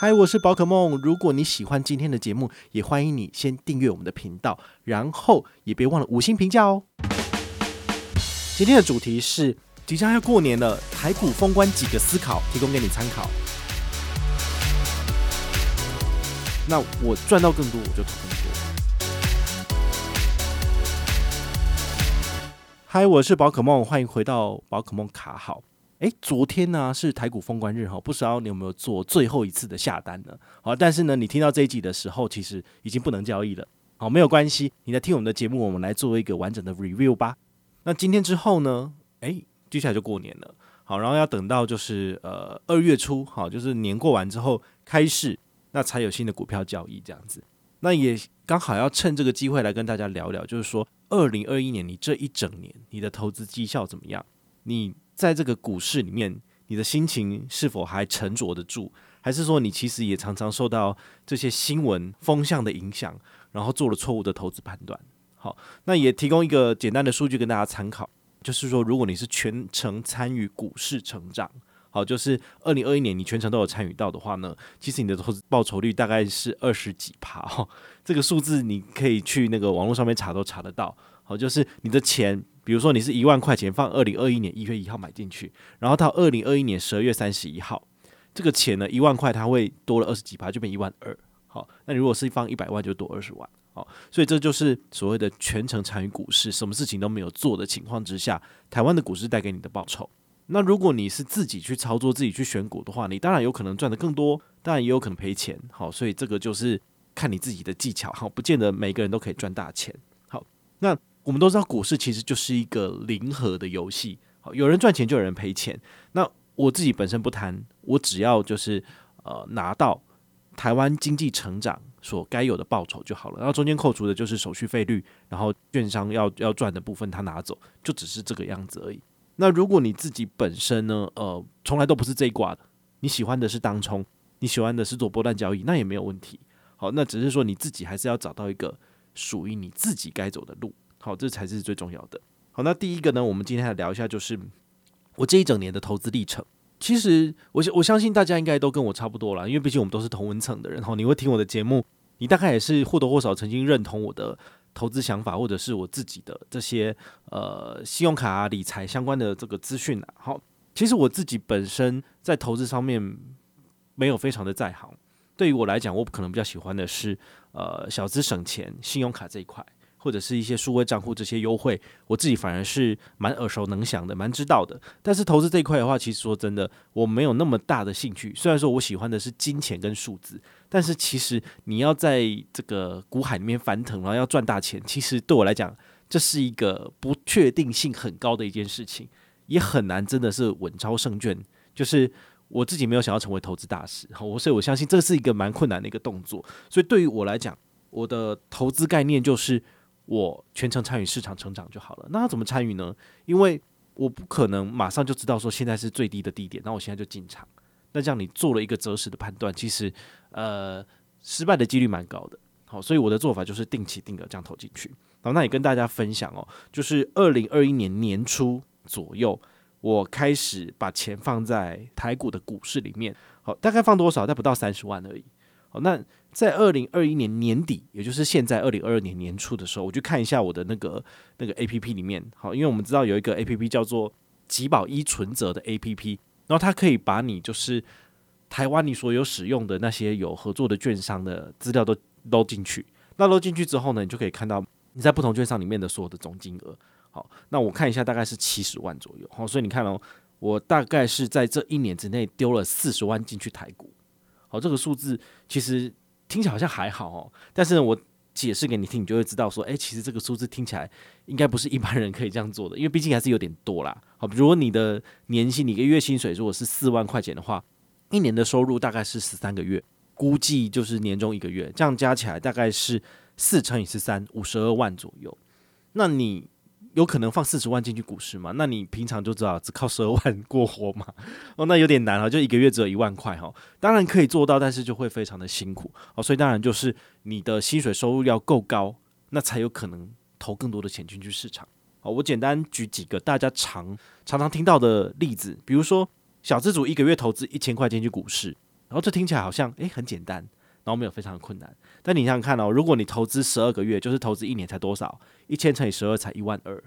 嗨，我是宝可梦。如果你喜欢今天的节目，也欢迎你先订阅我们的频道，然后也别忘了五星评价哦。今天的主题是即将要过年了，台股封关几个思考，提供给你参考。那我赚到更多，我就投更多。嗨，我是宝可梦，欢迎回到宝可梦卡好。诶，昨天呢是台股封关日哈，不知道你有没有做最后一次的下单呢？好，但是呢，你听到这一集的时候，其实已经不能交易了。好，没有关系，你来听我们的节目，我们来做一个完整的 review 吧。那今天之后呢？诶，接下来就过年了。好，然后要等到就是呃二月初，好，就是年过完之后开市，那才有新的股票交易这样子。那也刚好要趁这个机会来跟大家聊聊，就是说二零二一年你这一整年你的投资绩效怎么样？你在这个股市里面，你的心情是否还沉着得住？还是说你其实也常常受到这些新闻风向的影响，然后做了错误的投资判断？好，那也提供一个简单的数据跟大家参考，就是说，如果你是全程参与股市成长，好，就是二零二一年你全程都有参与到的话呢，其实你的投资报酬率大概是二十几趴哈，这个数字你可以去那个网络上面查都查得到。好，就是你的钱。比如说你是一万块钱放二零二一年一月一号买进去，然后到二零二一年十二月三十一号，这个钱呢，一万块它会多了二十几趴，就变一万二。好，那如果是放一百万就多二十万。好，所以这就是所谓的全程参与股市，什么事情都没有做的情况之下，台湾的股市带给你的报酬。那如果你是自己去操作、自己去选股的话，你当然有可能赚得更多，当然也有可能赔钱。好，所以这个就是看你自己的技巧。好，不见得每个人都可以赚大钱。好，那。我们都知道股市其实就是一个零和的游戏，好，有人赚钱就有人赔钱。那我自己本身不谈，我只要就是呃拿到台湾经济成长所该有的报酬就好了。然后中间扣除的就是手续费率，然后券商要要赚的部分他拿走，就只是这个样子而已。那如果你自己本身呢，呃，从来都不是这一挂的，你喜欢的是当冲，你喜欢的是做波段交易，那也没有问题。好，那只是说你自己还是要找到一个属于你自己该走的路。好，这才是最重要的。好，那第一个呢，我们今天来聊一下，就是我这一整年的投资历程。其实我我相信大家应该都跟我差不多啦，因为毕竟我们都是同温层的人。哈，你会听我的节目，你大概也是或多或少曾经认同我的投资想法，或者是我自己的这些呃信用卡啊、理财相关的这个资讯啊。好，其实我自己本身在投资上面没有非常的在行。对于我来讲，我可能比较喜欢的是呃小资省钱、信用卡这一块。或者是一些数位账户这些优惠，我自己反而是蛮耳熟能详的，蛮知道的。但是投资这一块的话，其实说真的，我没有那么大的兴趣。虽然说我喜欢的是金钱跟数字，但是其实你要在这个股海里面翻腾，然后要赚大钱，其实对我来讲，这是一个不确定性很高的一件事情，也很难真的是稳操胜券。就是我自己没有想要成为投资大师，我所以我相信这是一个蛮困难的一个动作。所以对于我来讲，我的投资概念就是。我全程参与市场成长就好了。那他怎么参与呢？因为我不可能马上就知道说现在是最低的低点，那我现在就进场。那这样你做了一个择时的判断，其实呃失败的几率蛮高的。好，所以我的做法就是定期定额这样投进去。好，那也跟大家分享哦，就是二零二一年年初左右，我开始把钱放在台股的股市里面。好，大概放多少？但不到三十万而已。好，那。在二零二一年年底，也就是现在二零二二年年初的时候，我去看一下我的那个那个 A P P 里面，好，因为我们知道有一个 A P P 叫做集宝一存折的 A P P，然后它可以把你就是台湾你所有使用的那些有合作的券商的资料都捞进去，那捞进去之后呢，你就可以看到你在不同券商里面的所有的总金额。好，那我看一下，大概是七十万左右。好，所以你看哦，我大概是在这一年之内丢了四十万进去台股。好，这个数字其实。听起来好像还好哦，但是呢，我解释给你听，你就会知道说，诶，其实这个数字听起来应该不是一般人可以这样做的，因为毕竟还是有点多啦。好，如果你的年薪，你一个月薪水如果是四万块钱的话，一年的收入大概是十三个月，估计就是年终一个月，这样加起来大概是四乘以十三，五十二万左右。那你？有可能放四十万进去股市吗？那你平常就知道只靠十二万过活吗？哦，那有点难啊，就一个月只有一万块哈。当然可以做到，但是就会非常的辛苦哦。所以当然就是你的薪水收入要够高，那才有可能投更多的钱进去市场。好，我简单举几个大家常常常听到的例子，比如说小资主一个月投资一千块进去股市，然后这听起来好像诶很简单，然后没有非常困难。但你想想看哦，如果你投资十二个月，就是投资一年才多少？一千乘以十二才一万二。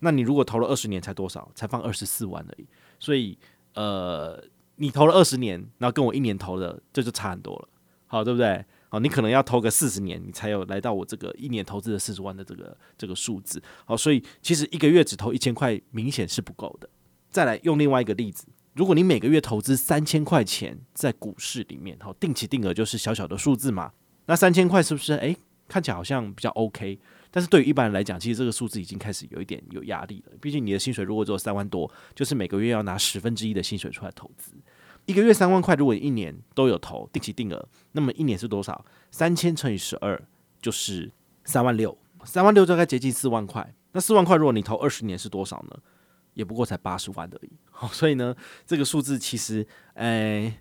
那你如果投了二十年才多少？才放二十四万而已。所以呃，你投了二十年，然后跟我一年投的这就差很多了，好对不对？好，你可能要投个四十年，你才有来到我这个一年投资的四十万的这个这个数字。好，所以其实一个月只投一千块，明显是不够的。再来用另外一个例子，如果你每个月投资三千块钱在股市里面，好，定期定额就是小小的数字嘛。那三千块是不是诶，看起来好像比较 OK？但是对于一般人来讲，其实这个数字已经开始有一点有压力了。毕竟你的薪水如果只有三万多，就是每个月要拿十分之一的薪水出来投资。一个月三万块，如果一年都有投定期定额，那么一年是多少？三千乘以十二就是三万六，三万六大概接近四万块。那四万块如果你投二十年是多少呢？也不过才八十万而已。好，所以呢，这个数字其实，哎，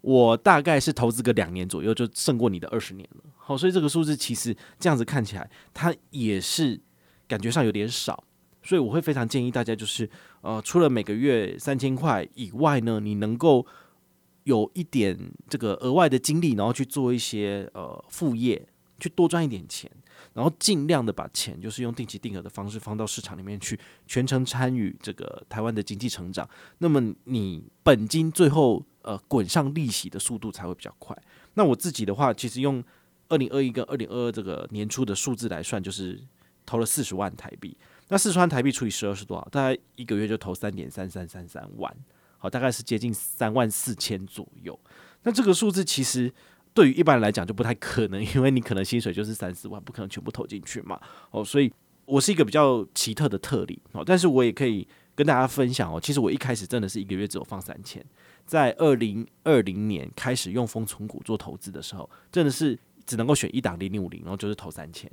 我大概是投资个两年左右就胜过你的二十年了。好，所以这个数字其实这样子看起来，它也是感觉上有点少。所以我会非常建议大家，就是呃，除了每个月三千块以外呢，你能够有一点这个额外的精力，然后去做一些呃副业，去多赚一点钱，然后尽量的把钱就是用定期定额的方式放到市场里面去，全程参与这个台湾的经济成长。那么你本金最后呃滚上利息的速度才会比较快。那我自己的话，其实用二零二一跟二零二二这个年初的数字来算，就是投了四十万台币。那四十万台币除以十二是多少？大概一个月就投三点三三三三万，好，大概是接近三万四千左右。那这个数字其实对于一般人来讲就不太可能，因为你可能薪水就是三四万，不可能全部投进去嘛。哦，所以我是一个比较奇特的特例哦。但是我也可以跟大家分享哦，其实我一开始真的是一个月只有放三千，在二零二零年开始用风存股做投资的时候，真的是只能够选一档零零五零，然后就是投三千。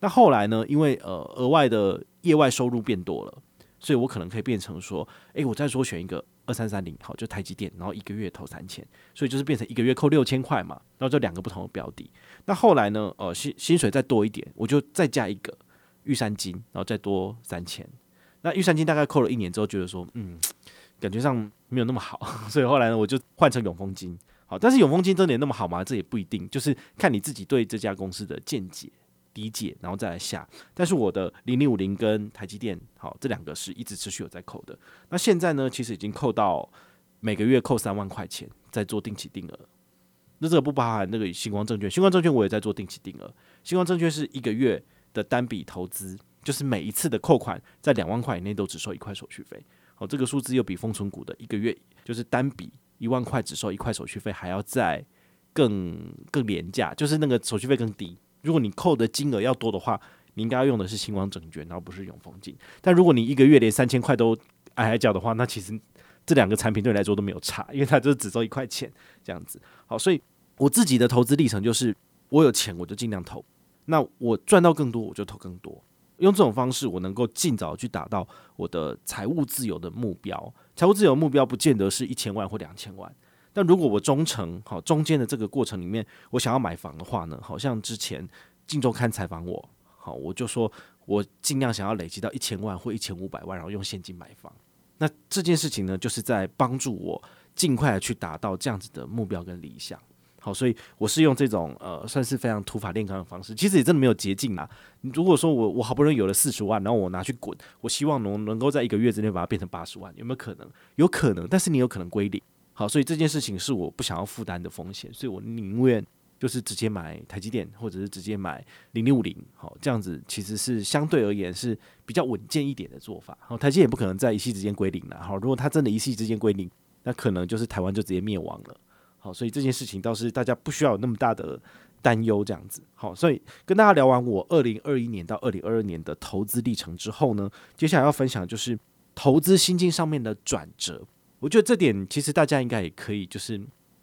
那后来呢？因为呃额外的业外收入变多了，所以我可能可以变成说，诶，我再说选一个二三三零，好，就台积电，然后一个月投三千，所以就是变成一个月扣六千块嘛。然后就两个不同的标的。那后来呢？呃薪薪水再多一点，我就再加一个玉山金，然后再多三千。那玉山金大概扣了一年之后，觉得说，嗯，感觉上没有那么好，所以后来呢，我就换成永丰金。好，但是永丰金真的那么好吗？这也不一定，就是看你自己对这家公司的见解。理解，然后再来下。但是我的零零五零跟台积电，好，这两个是一直持续有在扣的。那现在呢，其实已经扣到每个月扣三万块钱，在做定期定额。那这个不包含那个星光证券，星光证券我也在做定期定额。星光证券是一个月的单笔投资，就是每一次的扣款在两万块以内都只收一块手续费。好，这个数字又比丰存股的一个月就是单笔一万块只收一块手续费还要再更更廉价，就是那个手续费更低。如果你扣的金额要多的话，你应该要用的是星光整卷，然后不是永丰金。但如果你一个月连三千块都哀哀叫的话，那其实这两个产品对你来说都没有差，因为它就是只收一块钱这样子。好，所以我自己的投资历程就是，我有钱我就尽量投，那我赚到更多我就投更多。用这种方式，我能够尽早去达到我的财务自由的目标。财务自由目标不见得是一千万或两千万。那如果我中程好中间的这个过程里面，我想要买房的话呢，好像之前《镜周刊》采访我，好，我就说我尽量想要累积到一千万或一千五百万，然后用现金买房。那这件事情呢，就是在帮助我尽快的去达到这样子的目标跟理想。好，所以我是用这种呃，算是非常土法炼钢的方式，其实也真的没有捷径啦。如果说我我好不容易有了四十万，然后我拿去滚，我希望能能够在一个月之内把它变成八十万，有没有可能？有可能，但是你有可能归零。好，所以这件事情是我不想要负担的风险，所以我宁愿就是直接买台积电，或者是直接买零零五零，好，这样子其实是相对而言是比较稳健一点的做法。好，台积电也不可能在一夕之间归零了。好，如果它真的一夕之间归零，那可能就是台湾就直接灭亡了。好，所以这件事情倒是大家不需要有那么大的担忧，这样子。好，所以跟大家聊完我二零二一年到二零二二年的投资历程之后呢，接下来要分享就是投资心境上面的转折。我觉得这点其实大家应该也可以，就是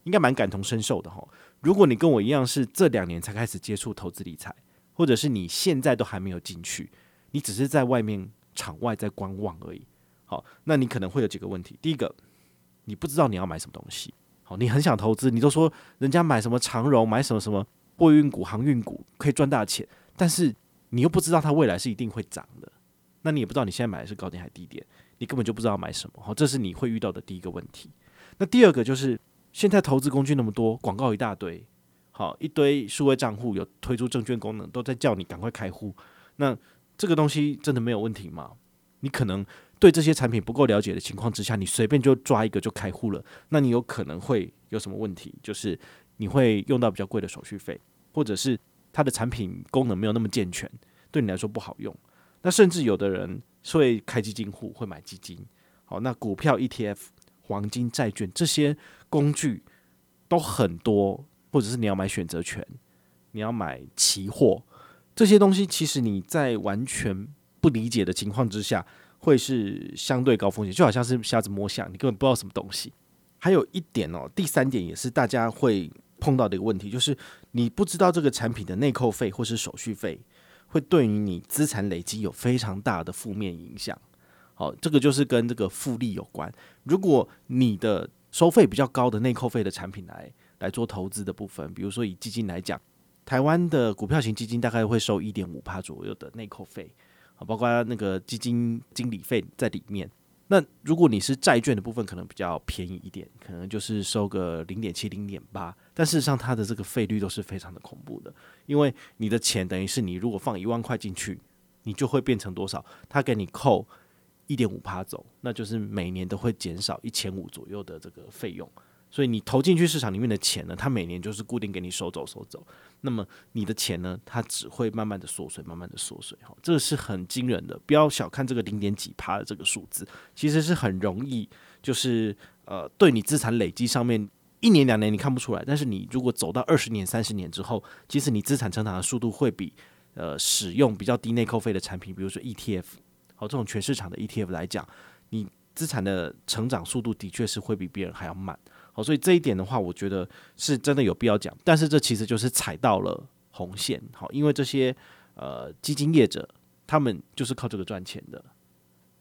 应该蛮感同身受的哈。如果你跟我一样是这两年才开始接触投资理财，或者是你现在都还没有进去，你只是在外面场外在观望而已。好，那你可能会有几个问题。第一个，你不知道你要买什么东西。好，你很想投资，你都说人家买什么长荣，买什么什么货运股、航运股可以赚大钱，但是你又不知道它未来是一定会涨的。那你也不知道你现在买的是高点还是低点。你根本就不知道买什么，好，这是你会遇到的第一个问题。那第二个就是现在投资工具那么多，广告一大堆，好一堆数位账户有推出证券功能，都在叫你赶快开户。那这个东西真的没有问题吗？你可能对这些产品不够了解的情况之下，你随便就抓一个就开户了，那你有可能会有什么问题？就是你会用到比较贵的手续费，或者是它的产品功能没有那么健全，对你来说不好用。那甚至有的人所以开基金户，会买基金。好，那股票、ETF、黄金、债券这些工具都很多，或者是你要买选择权，你要买期货，这些东西其实你在完全不理解的情况之下，会是相对高风险，就好像是瞎子摸象，你根本不知道什么东西。还有一点哦，第三点也是大家会碰到的一个问题，就是你不知道这个产品的内扣费或是手续费。会对于你资产累积有非常大的负面影响。好，这个就是跟这个复利有关。如果你的收费比较高的内扣费的产品来来做投资的部分，比如说以基金来讲，台湾的股票型基金大概会收一点五帕左右的内扣费，啊，包括那个基金经理费在里面。那如果你是债券的部分，可能比较便宜一点，可能就是收个零点七、零点八，但事实上它的这个费率都是非常的恐怖的，因为你的钱等于是你如果放一万块进去，你就会变成多少？他给你扣一点五趴走，那就是每年都会减少一千五左右的这个费用。所以你投进去市场里面的钱呢，它每年就是固定给你收走收走。那么你的钱呢，它只会慢慢的缩水，慢慢的缩水。哈，这个是很惊人的，不要小看这个零点几趴的这个数字，其实是很容易，就是呃，对你资产累积上面一年两年你看不出来，但是你如果走到二十年、三十年之后，其实你资产成长的速度会比呃使用比较低内扣费的产品，比如说 ETF，好，这种全市场的 ETF 来讲，你资产的成长速度的确是会比别人还要慢。好，所以这一点的话，我觉得是真的有必要讲。但是这其实就是踩到了红线，好，因为这些呃基金业者他们就是靠这个赚钱的，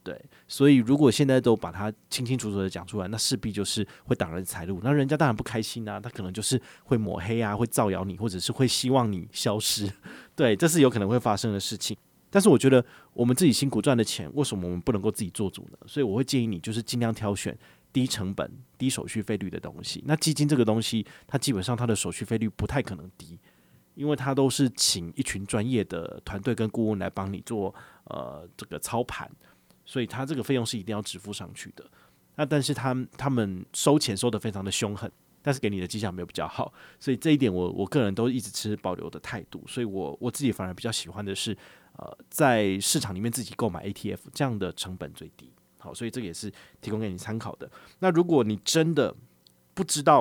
对。所以如果现在都把它清清楚楚的讲出来，那势必就是会挡人财路。那人家当然不开心啊，他可能就是会抹黑啊，会造谣你，或者是会希望你消失。对，这是有可能会发生的事情。但是我觉得我们自己辛苦赚的钱，为什么我们不能够自己做主呢？所以我会建议你，就是尽量挑选。低成本、低手续费率的东西，那基金这个东西，它基本上它的手续费率不太可能低，因为它都是请一群专业的团队跟顾问来帮你做呃这个操盘，所以它这个费用是一定要支付上去的。那但是他他们收钱收得非常的凶狠，但是给你的绩效没有比较好，所以这一点我我个人都一直持保留的态度。所以我我自己反而比较喜欢的是呃在市场里面自己购买 ETF，这样的成本最低。好，所以这个也是提供给你参考的。那如果你真的不知道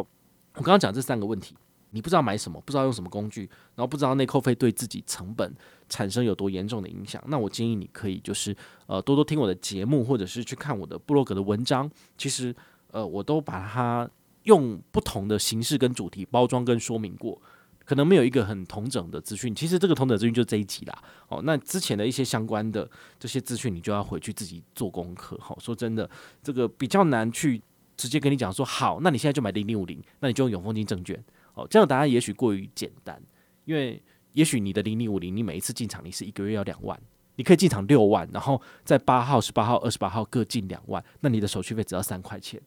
我刚刚讲这三个问题，你不知道买什么，不知道用什么工具，然后不知道内扣费对自己成本产生有多严重的影响，那我建议你可以就是呃多多听我的节目，或者是去看我的部落格的文章。其实呃我都把它用不同的形式跟主题包装跟说明过。可能没有一个很同整的资讯，其实这个同整资讯就这一集啦。哦，那之前的一些相关的这些资讯，你就要回去自己做功课。好，说真的，这个比较难去直接跟你讲说，好，那你现在就买零零五零，那你就用永丰金证券。哦，这样答案也许过于简单，因为也许你的零零五零，你每一次进场你是一个月要两万，你可以进场六万，然后在八号、十八号、二十八号各进两万，那你的手续费只要三块钱，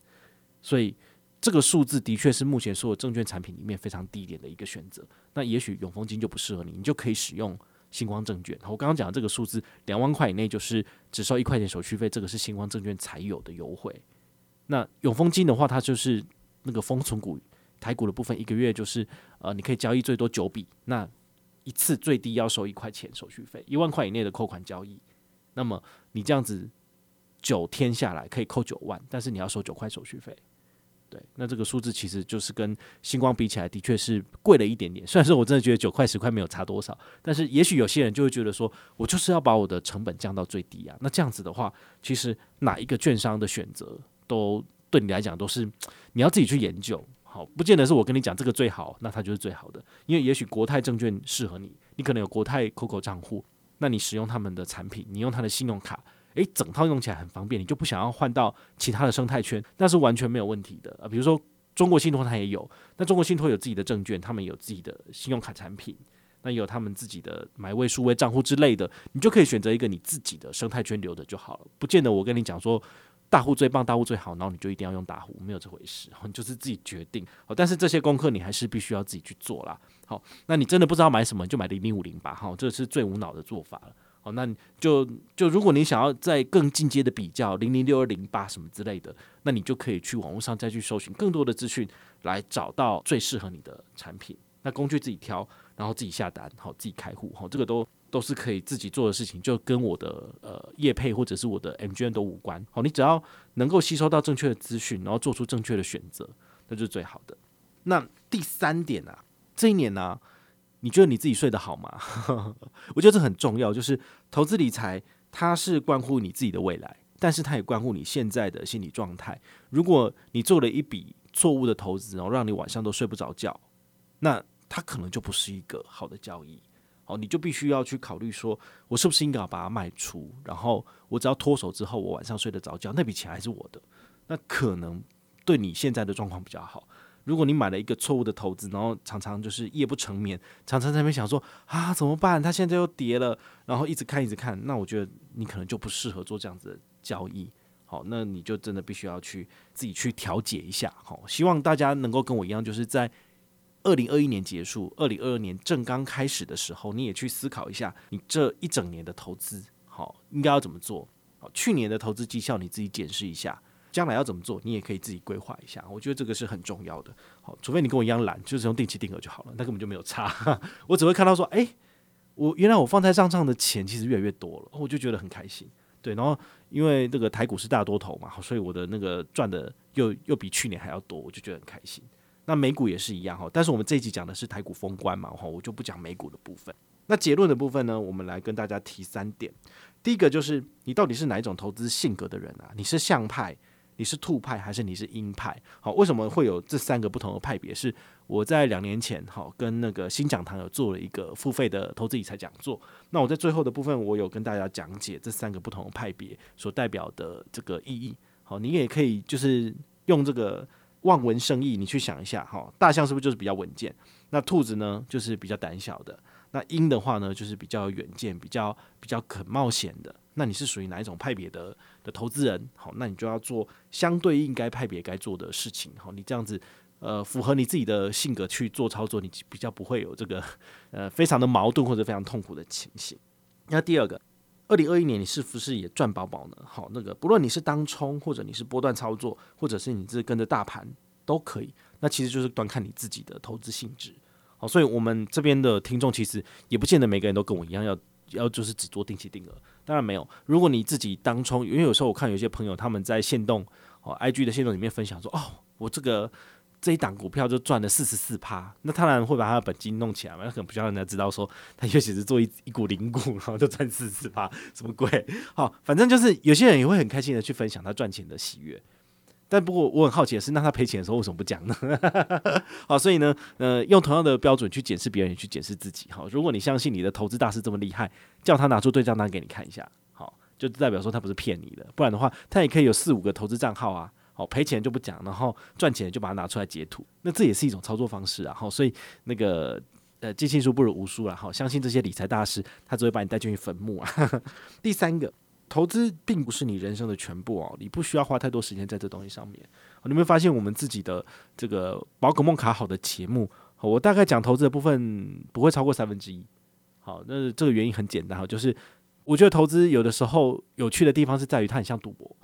所以。这个数字的确是目前所有证券产品里面非常低廉的一个选择。那也许永丰金就不适合你，你就可以使用星光证券。我刚刚讲的这个数字两万块以内，就是只收一块钱手续费，这个是星光证券才有的优惠。那永丰金的话，它就是那个封存股台股的部分，一个月就是呃，你可以交易最多九笔，那一次最低要收一块钱手续费，一万块以内的扣款交易，那么你这样子九天下来可以扣九万，但是你要收九块手续费。那这个数字其实就是跟星光比起来，的确是贵了一点点。虽然说我真的觉得九块十块没有差多少，但是也许有些人就会觉得说，我就是要把我的成本降到最低啊。那这样子的话，其实哪一个券商的选择都对你来讲都是你要自己去研究。好，不见得是我跟你讲这个最好，那它就是最好的。因为也许国泰证券适合你，你可能有国泰 COCO 账户，那你使用他们的产品，你用他的信用卡。诶，整套用起来很方便，你就不想要换到其他的生态圈，那是完全没有问题的啊。比如说中国信托它也有，那中国信托有自己的证券，他们有自己的信用卡产品，那有他们自己的买位数位账户之类的，你就可以选择一个你自己的生态圈留着就好了。不见得我跟你讲说大户最棒，大户最好，然后你就一定要用大户，没有这回事，你就是自己决定。好，但是这些功课你还是必须要自己去做啦。好，那你真的不知道买什么，你就买零零五零吧。好，这是最无脑的做法了。好，那就就如果你想要再更进阶的比较零零六二零八什么之类的，那你就可以去网络上再去搜寻更多的资讯，来找到最适合你的产品。那工具自己挑，然后自己下单，好，自己开户，好，这个都。都是可以自己做的事情，就跟我的呃业配或者是我的 MGN 都无关。好，你只要能够吸收到正确的资讯，然后做出正确的选择，那就是最好的。那第三点啊，这一年呢、你觉得你自己睡得好吗？我觉得这很重要，就是投资理财它是关乎你自己的未来，但是它也关乎你现在的心理状态。如果你做了一笔错误的投资，然后让你晚上都睡不着觉，那它可能就不是一个好的交易。好，你就必须要去考虑说，我是不是应该要把它卖出？然后我只要脱手之后，我晚上睡得着觉，那笔钱还是我的。那可能对你现在的状况比较好。如果你买了一个错误的投资，然后常常就是夜不成眠，常常在那边想说啊怎么办？它现在又跌了，然后一直看一直看，那我觉得你可能就不适合做这样子的交易。好，那你就真的必须要去自己去调节一下。好，希望大家能够跟我一样，就是在。二零二一年结束，二零二二年正刚开始的时候，你也去思考一下，你这一整年的投资，好，应该要怎么做？好，去年的投资绩效你自己检视一下，将来要怎么做，你也可以自己规划一下。我觉得这个是很重要的。好，除非你跟我一样懒，就是用定期定额就好了，那根本就没有差。我只会看到说，哎，我原来我放在账上的钱其实越来越多了，我就觉得很开心。对，然后因为这个台股是大多头嘛，所以我的那个赚的又又比去年还要多，我就觉得很开心。那美股也是一样哈，但是我们这一集讲的是台股封关嘛，哈，我就不讲美股的部分。那结论的部分呢，我们来跟大家提三点。第一个就是你到底是哪一种投资性格的人啊？你是向派，你是兔派，还是你是鹰派？好，为什么会有这三个不同的派别？是我在两年前哈跟那个新讲堂有做了一个付费的投资理财讲座。那我在最后的部分，我有跟大家讲解这三个不同的派别所代表的这个意义。好，你也可以就是用这个。望文生义，你去想一下哈，大象是不是就是比较稳健？那兔子呢，就是比较胆小的。那鹰的话呢，就是比较远见、比较比较肯冒险的。那你是属于哪一种派别的的投资人？好，那你就要做相对应该派别该做的事情。好，你这样子呃，符合你自己的性格去做操作，你比较不会有这个呃非常的矛盾或者非常痛苦的情形。那第二个。二零二一年，你是不是也赚饱饱呢？好，那个不论你是当冲，或者你是波段操作，或者是你是跟着大盘都可以。那其实就是端看你自己的投资性质。好，所以我们这边的听众其实也不见得每个人都跟我一样要要就是只做定期定额。当然没有，如果你自己当冲，因为有时候我看有些朋友他们在限动哦，IG 的限动里面分享说，哦，我这个。这一档股票就赚了四十四趴，那当然会把他的本金弄起来嘛，那可能不需要人家知道说他也许是做一一股零股，然后就赚四十四趴，什么鬼？好，反正就是有些人也会很开心的去分享他赚钱的喜悦。但不过我很好奇的是，那他赔钱的时候为什么不讲呢？好，所以呢，呃，用同样的标准去检视别人，也去检视自己。好，如果你相信你的投资大师这么厉害，叫他拿出对账单给你看一下，好，就代表说他不是骗你的，不然的话，他也可以有四五个投资账号啊。好，赔钱就不讲，然后赚钱就把它拿出来截图，那这也是一种操作方式啊。好，所以那个呃，尽信书不如无书了。好，相信这些理财大师，他只会把你带进去坟墓啊。第三个，投资并不是你人生的全部哦，你不需要花太多时间在这东西上面。你有没有发现我们自己的这个宝可梦卡好的节目，我大概讲投资的部分不会超过三分之一。好，那这个原因很简单哈，就是我觉得投资有的时候有趣的地方是在于它很像赌博。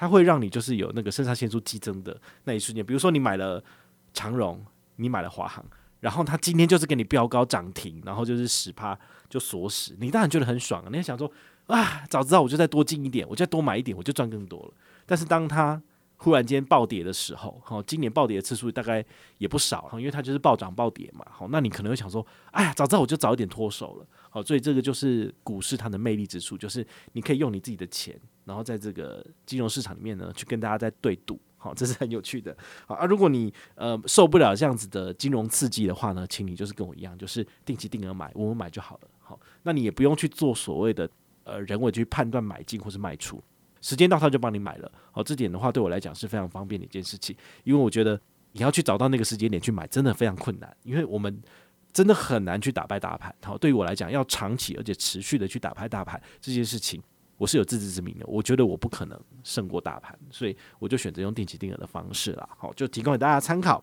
它会让你就是有那个肾上腺素激增的那一瞬间，比如说你买了长荣，你买了华航，然后它今天就是给你飙高涨停，然后就是十趴就锁死，你当然觉得很爽啊！你想说啊，早知道我就再多进一点，我就再多买一点，我就赚更多了。但是当它忽然间暴跌的时候，好，今年暴跌的次数大概也不少，因为它就是暴涨暴跌嘛。好，那你可能会想说，哎呀，早知道我就早一点脱手了。好，所以这个就是股市它的魅力之处，就是你可以用你自己的钱。然后在这个金融市场里面呢，去跟大家在对赌，好，这是很有趣的。好啊，如果你呃受不了这样子的金融刺激的话呢，请你就是跟我一样，就是定期定额买，我们买就好了。好，那你也不用去做所谓的呃人为去判断买进或是卖出，时间到他就帮你买了。好，这点的话对我来讲是非常方便的一件事情，因为我觉得你要去找到那个时间点去买，真的非常困难，因为我们真的很难去打败大盘。好，对于我来讲，要长期而且持续的去打败大盘这件事情。我是有自知之明的，我觉得我不可能胜过大盘，所以我就选择用定期定额的方式啦。好，就提供给大家参考。